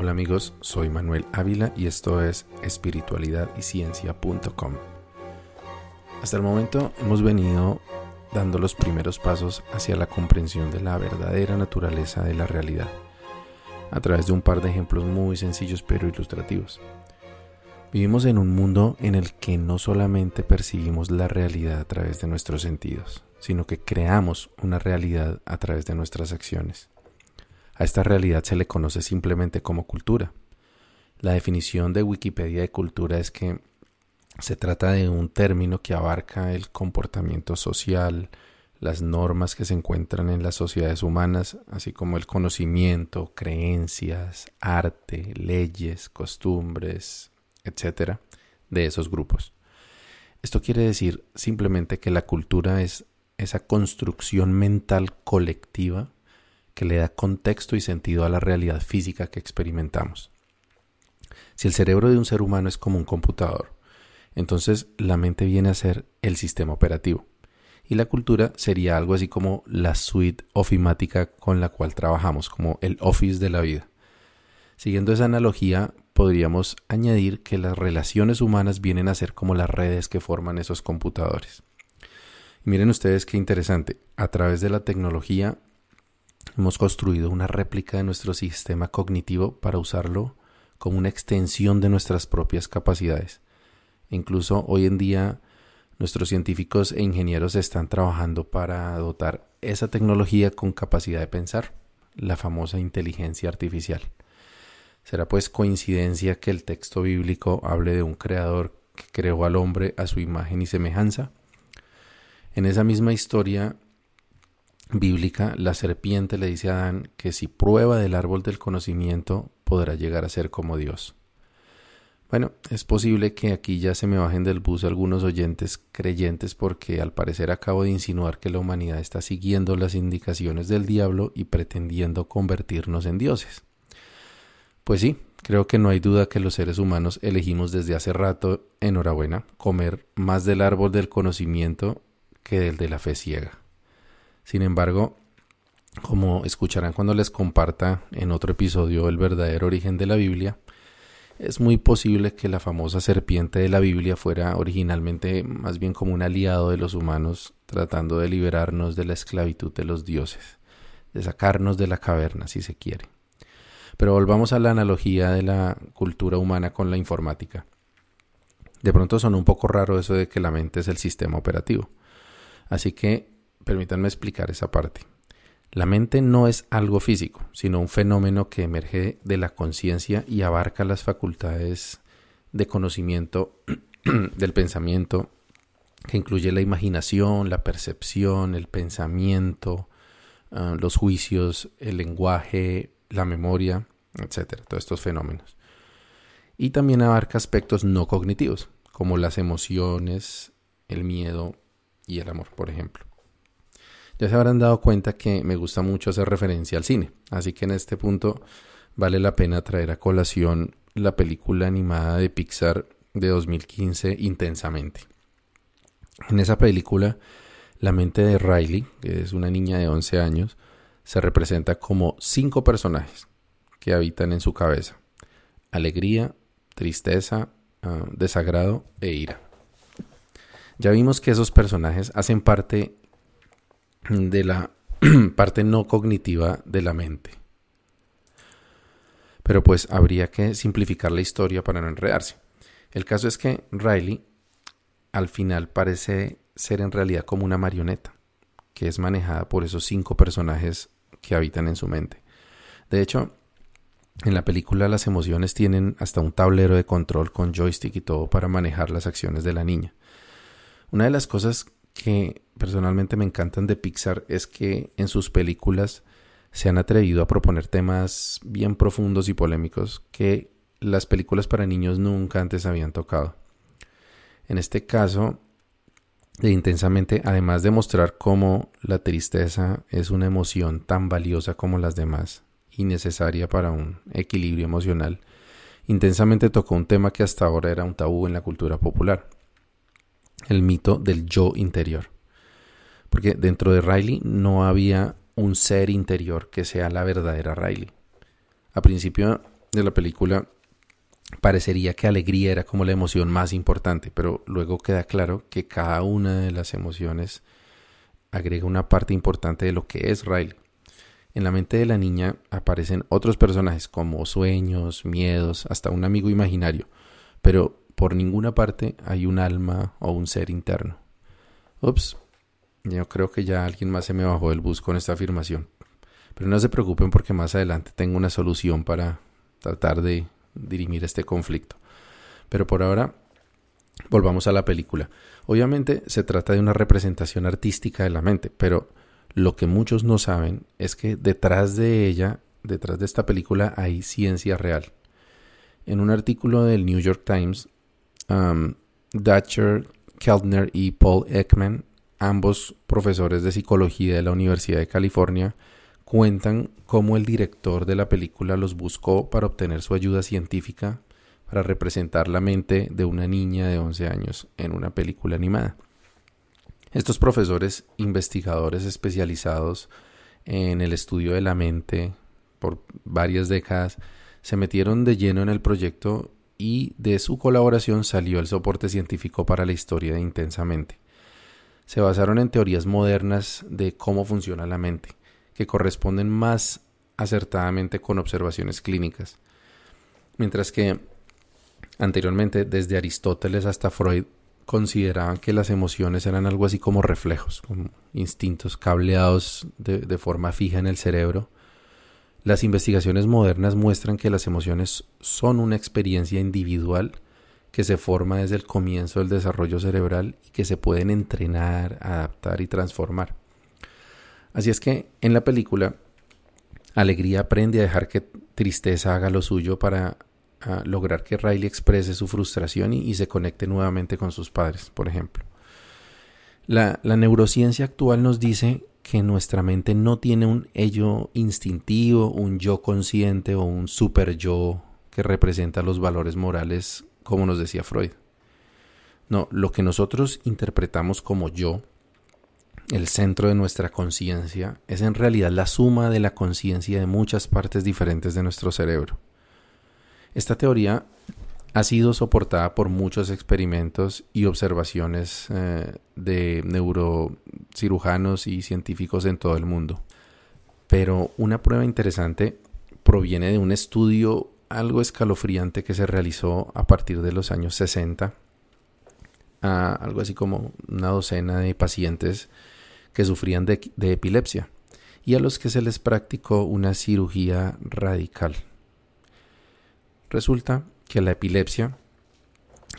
Hola amigos, soy Manuel Ávila y esto es espiritualidadiciencia.com. Hasta el momento hemos venido dando los primeros pasos hacia la comprensión de la verdadera naturaleza de la realidad, a través de un par de ejemplos muy sencillos pero ilustrativos. Vivimos en un mundo en el que no solamente percibimos la realidad a través de nuestros sentidos, sino que creamos una realidad a través de nuestras acciones. A esta realidad se le conoce simplemente como cultura. La definición de Wikipedia de cultura es que se trata de un término que abarca el comportamiento social, las normas que se encuentran en las sociedades humanas, así como el conocimiento, creencias, arte, leyes, costumbres, etcétera, de esos grupos. Esto quiere decir simplemente que la cultura es esa construcción mental colectiva que le da contexto y sentido a la realidad física que experimentamos. Si el cerebro de un ser humano es como un computador, entonces la mente viene a ser el sistema operativo y la cultura sería algo así como la suite ofimática con la cual trabajamos, como el office de la vida. Siguiendo esa analogía, podríamos añadir que las relaciones humanas vienen a ser como las redes que forman esos computadores. miren ustedes qué interesante, a través de la tecnología hemos construido una réplica de nuestro sistema cognitivo para usarlo como una extensión de nuestras propias capacidades. Incluso hoy en día nuestros científicos e ingenieros están trabajando para dotar esa tecnología con capacidad de pensar, la famosa inteligencia artificial. ¿Será pues coincidencia que el texto bíblico hable de un creador que creó al hombre a su imagen y semejanza? En esa misma historia bíblica, la serpiente le dice a Adán que si prueba del árbol del conocimiento podrá llegar a ser como Dios. Bueno, es posible que aquí ya se me bajen del bus algunos oyentes creyentes porque al parecer acabo de insinuar que la humanidad está siguiendo las indicaciones del diablo y pretendiendo convertirnos en dioses. Pues sí, creo que no hay duda que los seres humanos elegimos desde hace rato, enhorabuena, comer más del árbol del conocimiento que del de la fe ciega. Sin embargo, como escucharán cuando les comparta en otro episodio el verdadero origen de la Biblia, es muy posible que la famosa serpiente de la Biblia fuera originalmente más bien como un aliado de los humanos tratando de liberarnos de la esclavitud de los dioses, de sacarnos de la caverna si se quiere. Pero volvamos a la analogía de la cultura humana con la informática. De pronto son un poco raro eso de que la mente es el sistema operativo. Así que permítanme explicar esa parte. La mente no es algo físico, sino un fenómeno que emerge de la conciencia y abarca las facultades de conocimiento del pensamiento, que incluye la imaginación, la percepción, el pensamiento, ah, los juicios, el lenguaje, la memoria, etcétera, todos estos fenómenos. Y también abarca aspectos no cognitivos, como las emociones, el miedo y el amor, por ejemplo. Ya se habrán dado cuenta que me gusta mucho hacer referencia al cine, así que en este punto vale la pena traer a colación la película animada de Pixar de 2015 Intensamente. En esa película, la mente de Riley, que es una niña de 11 años, se representa como cinco personajes que habitan en su cabeza. Alegría, tristeza, ah, desagrado e ira. Ya vimos que esos personajes hacen parte de la parte no cognitiva de la mente. Pero pues habría que simplificar la historia para no enredarse. El caso es que Riley al final parece ser en realidad como una marioneta, que es manejada por esos cinco personajes que habitan en su mente. De hecho, en la película las emociones tienen hasta un tablero de control con joystick y todo para manejar las acciones de la niña. Una de las cosas que personalmente me encantan de Pixar es que en sus películas se han atrevido a proponer temas bien profundos y polémicos que las películas para niños nunca antes habían tocado. En este caso, de intensamente, además de mostrar cómo la tristeza es una emoción tan valiosa como las demás y necesaria para un equilibrio emocional, intensamente tocó un tema que hasta ahora era un tabú en la cultura popular, el mito del yo interior. Porque dentro de Riley no había un ser interior que sea la verdadera Riley. A principio de la película parecería que alegría era como la emoción más importante, pero luego queda claro que cada una de las emociones agrega una parte importante de lo que es Riley. En la mente de la niña aparecen otros personajes como sueños, miedos, hasta un amigo imaginario, pero por ninguna parte hay un alma o un ser interno. Ups, yo creo que ya alguien más se me bajó del bus con esta afirmación. Pero no se preocupen porque más adelante tengo una solución para tratar de dirimir este conflicto. Pero por ahora, volvamos a la película. Obviamente se trata de una representación artística de la mente, pero lo que muchos no saben es que detrás de ella, detrás de esta película, hay ciencia real. En un artículo del New York Times, um, Datcher, Keltner y Paul Ekman, ambos profesores de psicología de la Universidad de California, cuentan cómo el director de la película los buscó para obtener su ayuda científica para representar la mente de una niña de 11 años en una película animada. Estos profesores investigadores especializados en el estudio de la mente por varias décadas se metieron de lleno en el proyecto y de su colaboración salió el soporte científico para la historia de Intensamente. Se basaron en teorías modernas de cómo funciona la mente que corresponden más acertadamente con observaciones clínicas. Mientras que anteriormente, desde Aristóteles hasta Freud, consideraban que las emociones eran algo así como reflejos, como instintos cableados de, de forma fija en el cerebro. Las investigaciones modernas muestran que las emociones son una experiencia individual que se forma desde el comienzo del desarrollo cerebral y que se pueden entrenar, adaptar y transformar. Así es que en la película, Alegría aprende a dejar que tristeza haga lo suyo para ah, lograr que Riley exprese su frustración y, se conecte nuevamente con sus padres, por ejemplo. La, la neurociencia actual nos dice que nuestra mente no tiene un ello instintivo, un yo consciente o un super yo que representa los valores morales, como nos decía Freud. No, lo que nosotros interpretamos como yo el centro de nuestra conciencia, es en realidad la suma de la conciencia de muchas partes diferentes de nuestro cerebro. Esta teoría ha sido soportada por muchos experimentos y observaciones eh, de neurocirujanos y científicos en todo el mundo. Pero una prueba interesante proviene de un estudio algo escalofriante que se realizó a partir de los años 60 a algo así como una docena de pacientes que sufrían de, epilepsia y a los que se les practicó una cirugía radical. Resulta que la epilepsia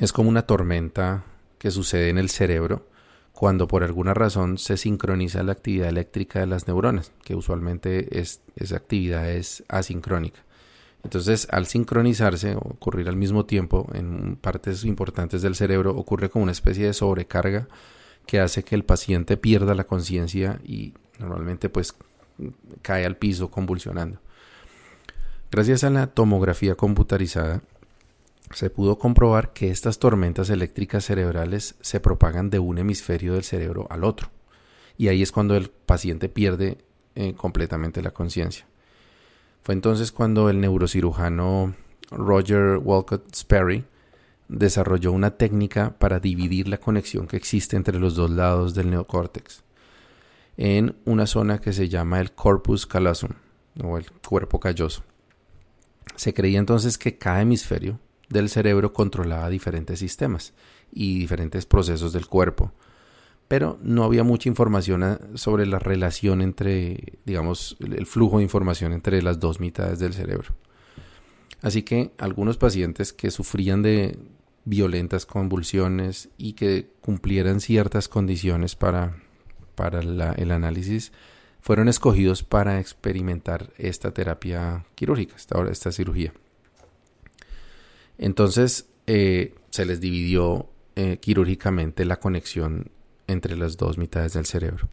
es como una tormenta que sucede en el cerebro cuando por alguna razón se sincroniza la actividad eléctrica de las neuronas, que usualmente es, esa actividad es asincrónica. Entonces, al sincronizarse, ocurrir al mismo tiempo en partes importantes del cerebro, ocurre como una especie de sobrecarga que hace que el paciente pierda la conciencia y normalmente pues cae al piso convulsionando. Gracias a la tomografía computarizada se pudo comprobar que estas tormentas eléctricas cerebrales se propagan de un hemisferio del cerebro al otro y ahí es cuando el paciente pierde eh, completamente la conciencia. Fue entonces cuando el neurocirujano Roger Walcott Sperry desarrolló una técnica para dividir la conexión que existe entre los dos lados del neocórtex en una zona que se llama el corpus callosum o el cuerpo calloso. Se creía entonces que cada hemisferio del cerebro controlaba diferentes sistemas y diferentes procesos del cuerpo, pero no había mucha información ah, sobre la relación entre, digamos, el flujo de información entre las dos mitades del cerebro. Así que algunos pacientes que sufrían de violentas convulsiones y que cumplieran ciertas condiciones para, para el análisis, fueron escogidos para experimentar esta terapia quirúrgica, esta, esta cirugía. Entonces eh, se les dividió eh, quirúrgicamente la conexión entre las dos mitades del cerebro.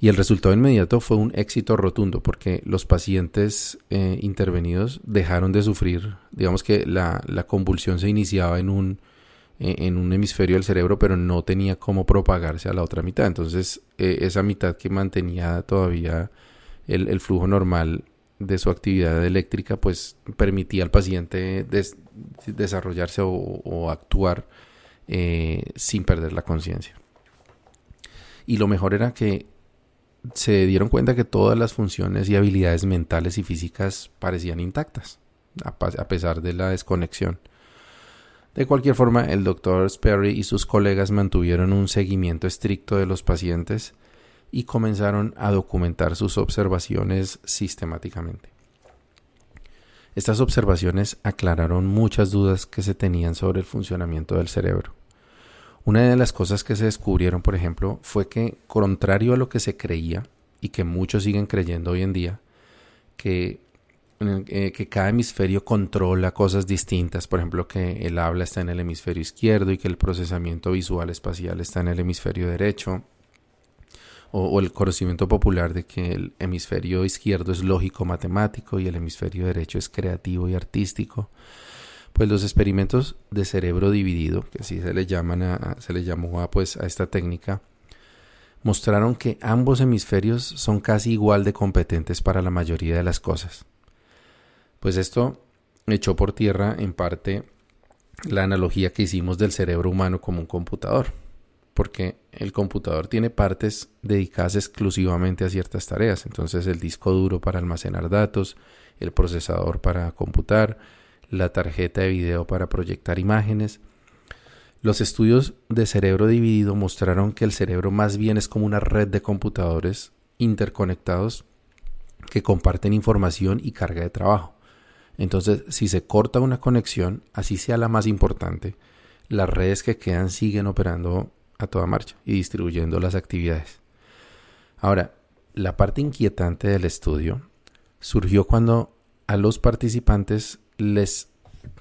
Y el resultado inmediato fue un éxito rotundo porque los pacientes eh, intervenidos dejaron de sufrir, digamos que la, convulsión se iniciaba en un, en un hemisferio del cerebro, pero no tenía cómo propagarse a la otra mitad. Entonces, eh, esa mitad que mantenía todavía el, flujo normal de su actividad eléctrica, pues permitía al paciente desarrollarse o, actuar eh, sin perder la conciencia. Y lo mejor era que se dieron cuenta que todas las funciones y habilidades mentales y físicas parecían intactas, a pesar de la desconexión. De cualquier forma, el doctor Sperry y sus colegas mantuvieron un seguimiento estricto de los pacientes y comenzaron a documentar sus observaciones sistemáticamente. Estas observaciones aclararon muchas dudas que se tenían sobre el funcionamiento del cerebro. Una de las cosas que se descubrieron, por ejemplo, fue que, contrario a lo que se creía, y que muchos siguen creyendo hoy en día, que, eh, que cada hemisferio controla cosas distintas, por ejemplo, que el habla está en el hemisferio izquierdo y que el procesamiento visual espacial está en el hemisferio derecho, o, el conocimiento popular de que el hemisferio izquierdo es lógico matemático y el hemisferio derecho es creativo y artístico. Pues los experimentos de cerebro dividido, que así se le llaman a, se le llamó a, pues a esta técnica, mostraron que ambos hemisferios son casi igual de competentes para la mayoría de las cosas. Pues esto echó por tierra en parte la analogía que hicimos del cerebro humano como un computador porque el computador tiene partes dedicadas exclusivamente a ciertas tareas. Entonces el disco duro para almacenar datos, el procesador para computar, la tarjeta de video para proyectar imágenes. Los estudios de cerebro dividido mostraron que el cerebro más bien es como una red de computadores interconectados que comparten información y carga de trabajo. Entonces, si se corta una conexión, así sea la más importante, las redes que quedan siguen operando a toda marcha y distribuyendo las actividades. Ahora, la parte inquietante del estudio surgió cuando a los participantes les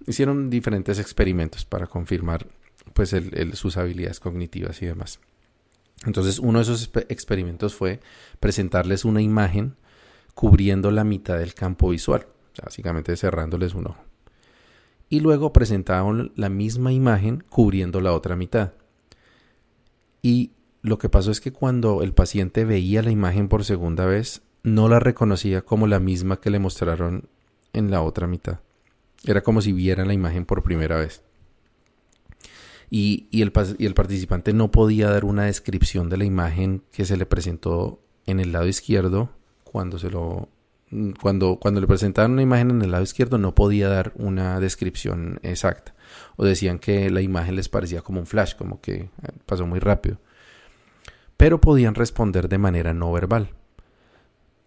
hicieron diferentes experimentos para confirmar pues sus habilidades cognitivas y demás. Entonces uno de esos experimentos fue presentarles una imagen cubriendo la mitad del campo visual, básicamente cerrándoles un ojo. Y luego presentaron la misma imagen cubriendo la otra mitad. Y lo que pasó es que cuando el paciente veía la imagen por segunda vez, no la reconocía como la misma que le mostraron en la otra mitad. Era como si viera la imagen por primera vez. Y, y, el, participante no podía dar una descripción de la imagen que se le presentó en el lado izquierdo cuando se lo cuando, cuando le presentaron una imagen en el lado izquierdo no podía dar una descripción exacta o decían que la imagen les parecía como un flash, como que eh, pasó muy rápido. Pero podían responder de manera no verbal.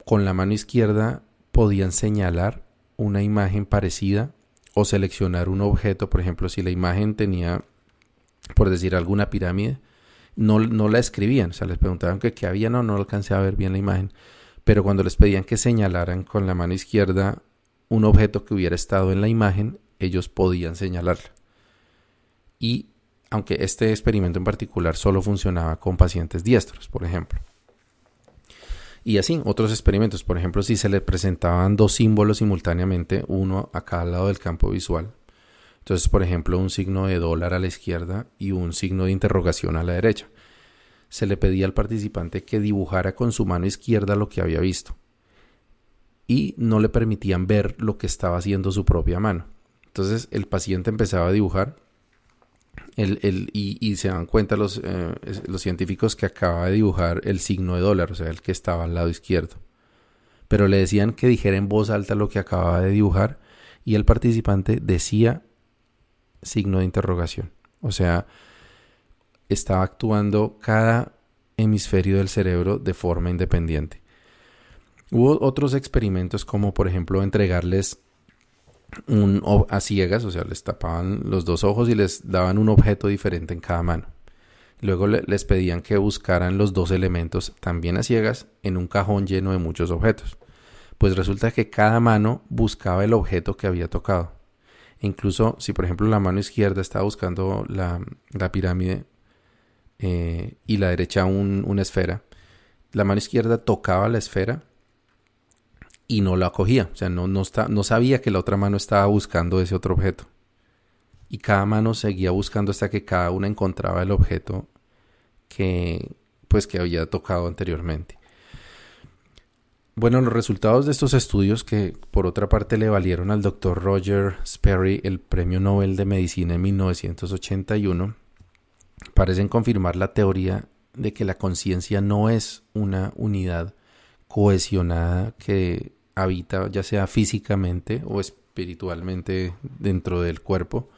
Con la mano izquierda podían señalar una imagen parecida o seleccionar un objeto, por ejemplo, si la imagen tenía, por decir, alguna pirámide, no, no la escribían, o sea, les preguntaban qué había, no, no alcancé a ver bien la imagen, pero cuando les pedían que señalaran con la mano izquierda un objeto que hubiera estado en la imagen, ellos podían señalarla y aunque este experimento en particular solo funcionaba con pacientes diestros, por ejemplo. Y así, otros experimentos, por ejemplo, si se le presentaban dos símbolos simultáneamente, uno a cada lado del campo visual. Entonces, por ejemplo, un signo de dólar a la izquierda y un signo de interrogación a la derecha. Se le pedía al participante que dibujara con su mano izquierda lo que había visto. Y no le permitían ver lo que estaba haciendo su propia mano. Entonces, el paciente empezaba a dibujar el, y, se dan cuenta los, eh, los científicos que acaba de dibujar el signo de dólar, o sea, el que estaba al lado izquierdo. Pero le decían que dijera en voz alta lo que acababa de dibujar y el participante decía signo de interrogación. O sea, estaba actuando cada hemisferio del cerebro de forma independiente. Hubo otros experimentos como por ejemplo entregarles un, a ciegas, o sea, les tapaban los dos ojos y les daban un objeto diferente en cada mano. Luego les pedían que buscaran los dos elementos también a ciegas en un cajón lleno de muchos objetos. Pues resulta que cada mano buscaba el objeto que había tocado. incluso si por ejemplo la mano izquierda estaba buscando la, pirámide eh, y la derecha una esfera, la mano izquierda tocaba la esfera y no la cogía. O sea, no, no, está, no sabía que la otra mano estaba buscando ese otro objeto. Y cada mano seguía buscando hasta que cada una encontraba el objeto que, pues, que había tocado anteriormente. Bueno, los resultados de estos estudios, que por otra parte le valieron al doctor Roger Sperry el Premio Nobel de Medicina en 1981, parecen confirmar la teoría de que la conciencia no es una unidad cohesionada que habita ya sea físicamente o espiritualmente dentro del cuerpo,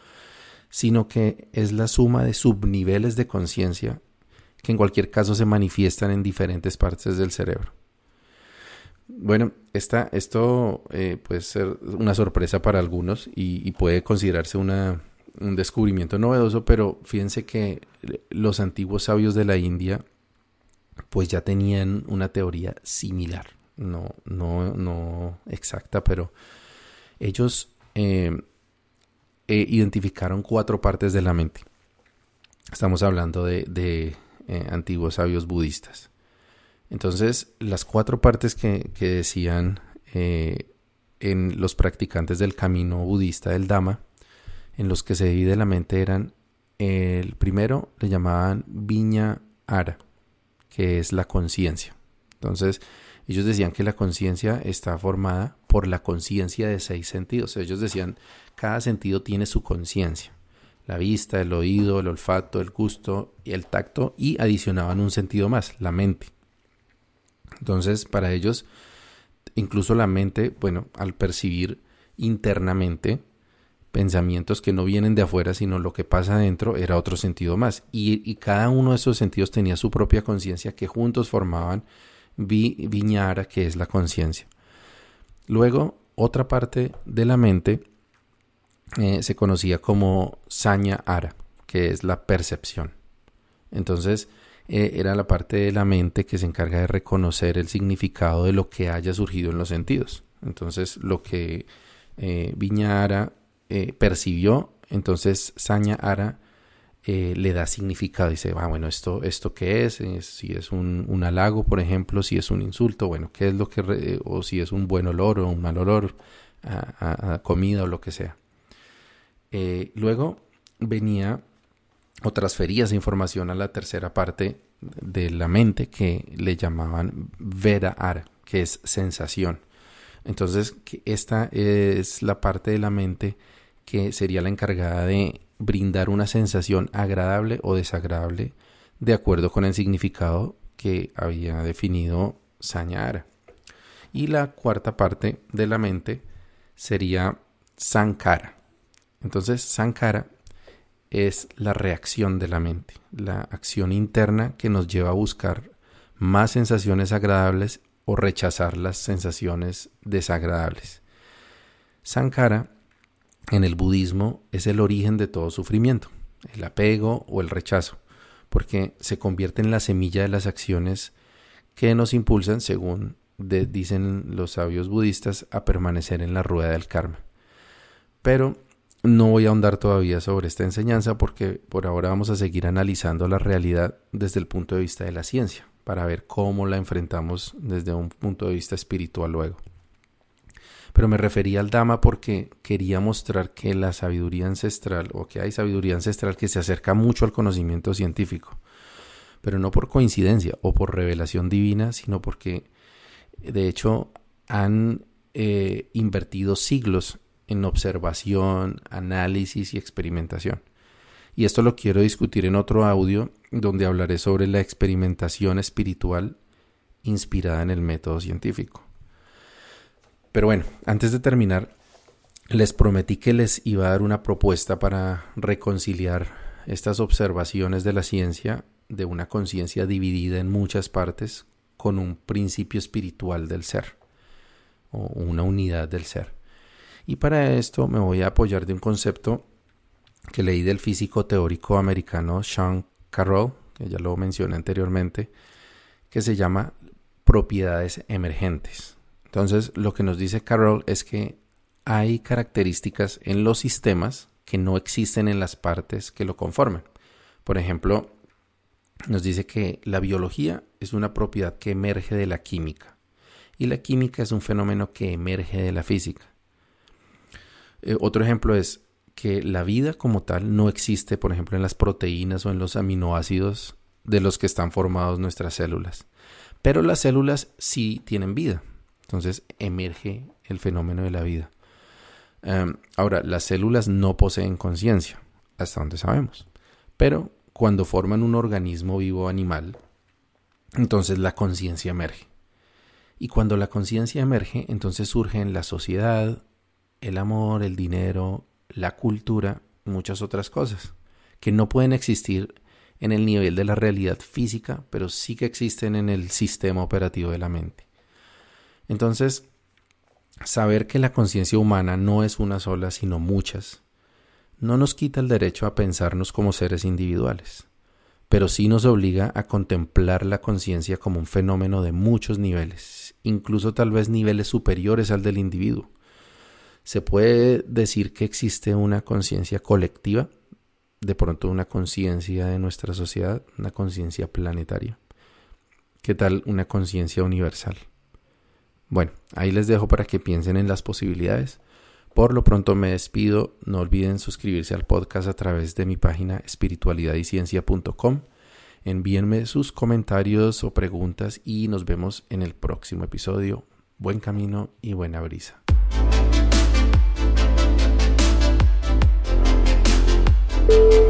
sino que es la suma de subniveles de conciencia que en cualquier caso se manifiestan en diferentes partes del cerebro. Bueno, esta, esto eh, puede ser una sorpresa para algunos y, puede considerarse una, un descubrimiento novedoso, pero fíjense que los antiguos sabios de la India pues ya tenían una teoría similar, no, no, no exacta, pero ellos eh, eh, identificaron cuatro partes de la mente. Estamos hablando de, antiguos sabios budistas. Entonces, las cuatro partes que, decían eh, en los practicantes del camino budista del Dhamma, en los que se divide la mente, eran el primero le llamaban Viña Ara, que es la conciencia. Entonces, ellos decían que la conciencia está formada por la conciencia de seis sentidos. Ellos decían, cada sentido tiene su conciencia. La vista, el oído, el olfato, el gusto y el tacto, y adicionaban un sentido más, la mente. Entonces, para ellos, incluso la mente, bueno, al percibir internamente pensamientos que no vienen de afuera, sino lo que pasa adentro, era otro sentido más. Y, cada uno de esos sentidos tenía su propia conciencia que juntos formaban viñara, que es la conciencia. Luego, otra parte de la mente eh, se conocía como saña ara, que es la percepción. Entonces, eh, era la parte de la mente que se encarga de reconocer el significado de lo que haya surgido en los sentidos. Entonces, lo que eh, Viña Ara eh, percibió, entonces Saña Ara le da significado. Dice, ah, bueno, ¿esto, esto qué es? si es un, halago, por ejemplo, si es un insulto, bueno, ¿qué es lo que, o si es un buen olor o un mal olor a comida o lo que sea. luego venía o transfería esa información a la tercera parte de la mente que le llamaban Veda Ara, que es sensación. Entonces, esta es la parte de la mente que sería la encargada de brindar una sensación agradable o desagradable de acuerdo con el significado que había definido Sañara. Y la cuarta parte de la mente sería Sankara. Entonces, Sankara es la reacción de la mente, la acción interna que nos lleva a buscar más sensaciones agradables o rechazar las sensaciones desagradables. Sankara en el budismo es el origen de todo sufrimiento, el apego o el rechazo, porque se convierte en la semilla de las acciones que nos impulsan, según dicen los sabios budistas, a permanecer en la rueda del karma. Pero no voy a ahondar todavía sobre esta enseñanza porque por ahora vamos a seguir analizando la realidad desde el punto de vista de la ciencia, para ver cómo la enfrentamos desde un punto de vista espiritual luego. Pero me refería al Dama porque quería mostrar que la sabiduría ancestral, o que hay sabiduría ancestral que se acerca mucho al conocimiento científico, pero no por coincidencia o por revelación divina, sino porque de hecho han eh, invertido siglos en observación, análisis y experimentación. Y esto lo quiero discutir en otro audio donde hablaré sobre la experimentación espiritual inspirada en el método científico. Pero bueno, antes de terminar, les prometí que les iba a dar una propuesta para reconciliar estas observaciones de la ciencia de una conciencia dividida en muchas partes con un principio espiritual del ser o una unidad del ser. Y para esto me voy a apoyar de un concepto que leí del físico teórico americano Sean Carroll, que ya lo mencioné anteriormente, que se llama propiedades emergentes. Entonces, lo que nos dice Carroll es que hay características en los sistemas que no existen en las partes que lo conforman. Por ejemplo, nos dice que la biología es una propiedad que emerge de la química y la química es un fenómeno que emerge de la física. Eh, otro ejemplo es que la vida como tal no existe, por ejemplo, en las proteínas o en los aminoácidos de los que están formados nuestras células. Pero las células sí tienen vida. Entonces emerge el fenómeno de la vida. Em, ahora, las células no poseen conciencia, hasta donde sabemos. Pero cuando forman un organismo vivo animal, entonces la conciencia emerge. Y cuando la conciencia emerge, entonces surgen la sociedad, el amor, el dinero, la cultura, muchas otras cosas, que no pueden existir en el nivel de la realidad física, pero sí que existen en el sistema operativo de la mente. Entonces, saber que la conciencia humana no es una sola, sino muchas, no nos quita el derecho a pensarnos como seres individuales, pero sí nos obliga a contemplar la conciencia como un fenómeno de muchos niveles, incluso tal vez niveles superiores al del individuo. Se puede decir que existe una conciencia colectiva, de pronto una conciencia de nuestra sociedad, una conciencia planetaria. ¿Qué tal una conciencia universal? Bueno, ahí les dejo para que piensen en las posibilidades. Por lo pronto me despido. No olviden suscribirse al podcast a través de mi página espiritualidadiciencia.com. Envíenme sus comentarios o preguntas y nos vemos en el próximo episodio. Buen camino y buena brisa. You.